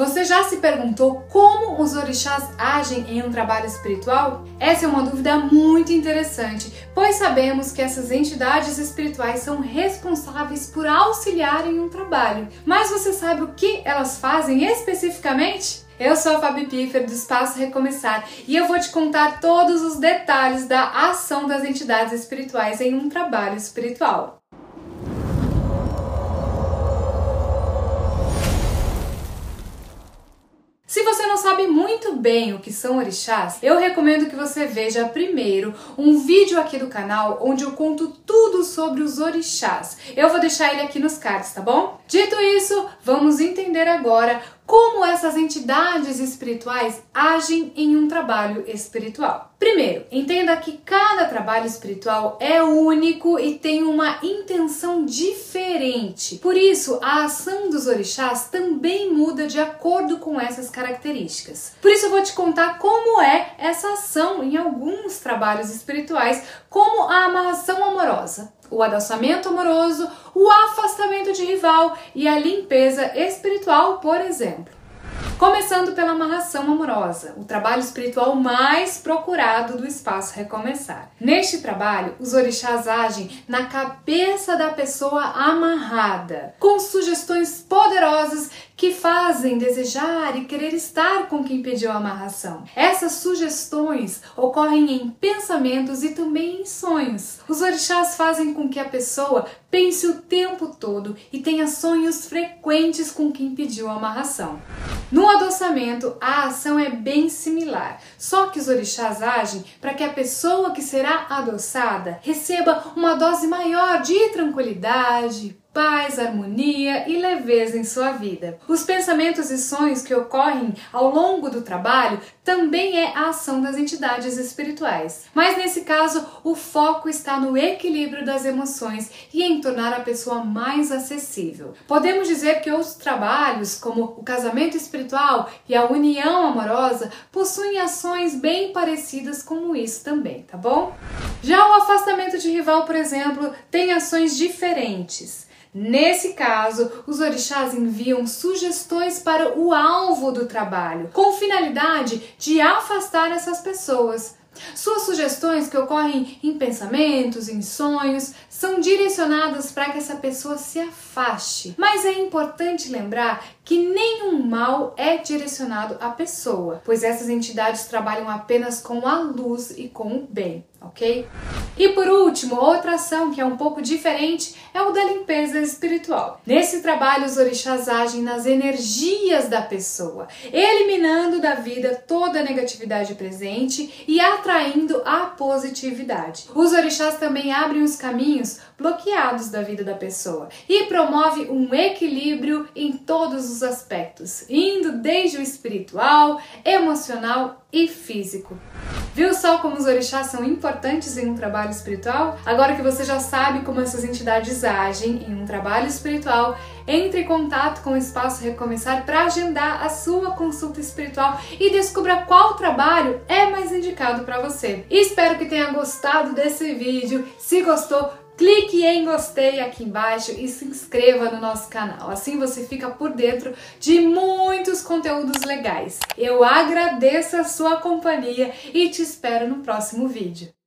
Você já se perguntou como os orixás agem em um trabalho espiritual? Essa é uma dúvida muito interessante, pois sabemos que essas entidades espirituais são responsáveis por auxiliar em um trabalho. Mas você sabe o que elas fazem especificamente? Eu sou a Fabi Piffer do Espaço Recomeçar e eu vou te contar todos os detalhes da ação das entidades espirituais em um trabalho espiritual. Se você não sabe muito bem o que são orixás, eu recomendo que você veja primeiro um vídeo aqui do canal onde eu conto tudo sobre os orixás. Eu vou deixar ele aqui nos cards, tá bom? Dito isso, vamos entender agora como essas entidades espirituais agem em um trabalho espiritual. Primeiro, entenda que cada trabalho espiritual é único e tem uma intenção diferente. Por isso, a ação dos orixás também muda de acordo com essas características. Por isso, eu vou te contar como é essa ação em alguns trabalhos espirituais, como a amarração amorosa o adoçamento amoroso, o afastamento de rival e a limpeza espiritual, por exemplo. Começando pela amarração amorosa, o trabalho espiritual mais procurado do espaço Recomeçar. Neste trabalho, os orixás agem na cabeça da pessoa amarrada, com sugestões poderosas que fazem desejar e querer estar com quem pediu a amarração. Essas sugestões ocorrem em pensamentos e também em sonhos. Os orixás fazem com que a pessoa pense o tempo todo e tenha sonhos frequentes com quem pediu a amarração. No adoçamento, a ação é bem similar, só que os orixás agem para que a pessoa que será adoçada receba uma dose maior de tranquilidade, paz, harmonia e leveza em sua vida. Os pensamentos e sonhos que ocorrem ao longo do trabalho também é a ação das entidades espirituais. Mas nesse caso, o foco está no equilíbrio das emoções e em tornar a pessoa mais acessível. Podemos dizer que outros trabalhos, como o casamento espiritual e a união amorosa, possuem ações bem parecidas com isso também, tá bom? Já o afastamento de rival, por exemplo, tem ações diferentes. Nesse caso, os orixás enviam sugestões para o alvo do trabalho, com finalidade de afastar essas pessoas. Suas sugestões, que ocorrem em pensamentos, em sonhos, são direcionadas para que essa pessoa se afaste. Mas é importante lembrar que nenhum mal é direcionado à pessoa, pois essas entidades trabalham apenas com a luz e com o bem, ok? E por último, outra ação que é um pouco diferente é o da limpeza espiritual. Nesse trabalho, os orixás agem nas energias da pessoa, eliminando da vida toda a negatividade presente e atraindo a positividade. Os orixás também abrem os caminhos bloqueados da vida da pessoa e promove um equilíbrio em todos os aspectos, indo desde o espiritual, emocional e físico. Viu só como os orixás são importantes em um trabalho espiritual? Agora que você já sabe como essas entidades agem em um trabalho espiritual, entre em contato com o Espaço Recomeçar para agendar a sua consulta espiritual e descubra qual trabalho é mais indicado para você. Espero que tenha gostado desse vídeo. Se gostou, clique em gostei aqui embaixo e se inscreva no nosso canal. Assim você fica por dentro de muitos conteúdos legais. Eu agradeço a sua companhia e te espero no próximo vídeo.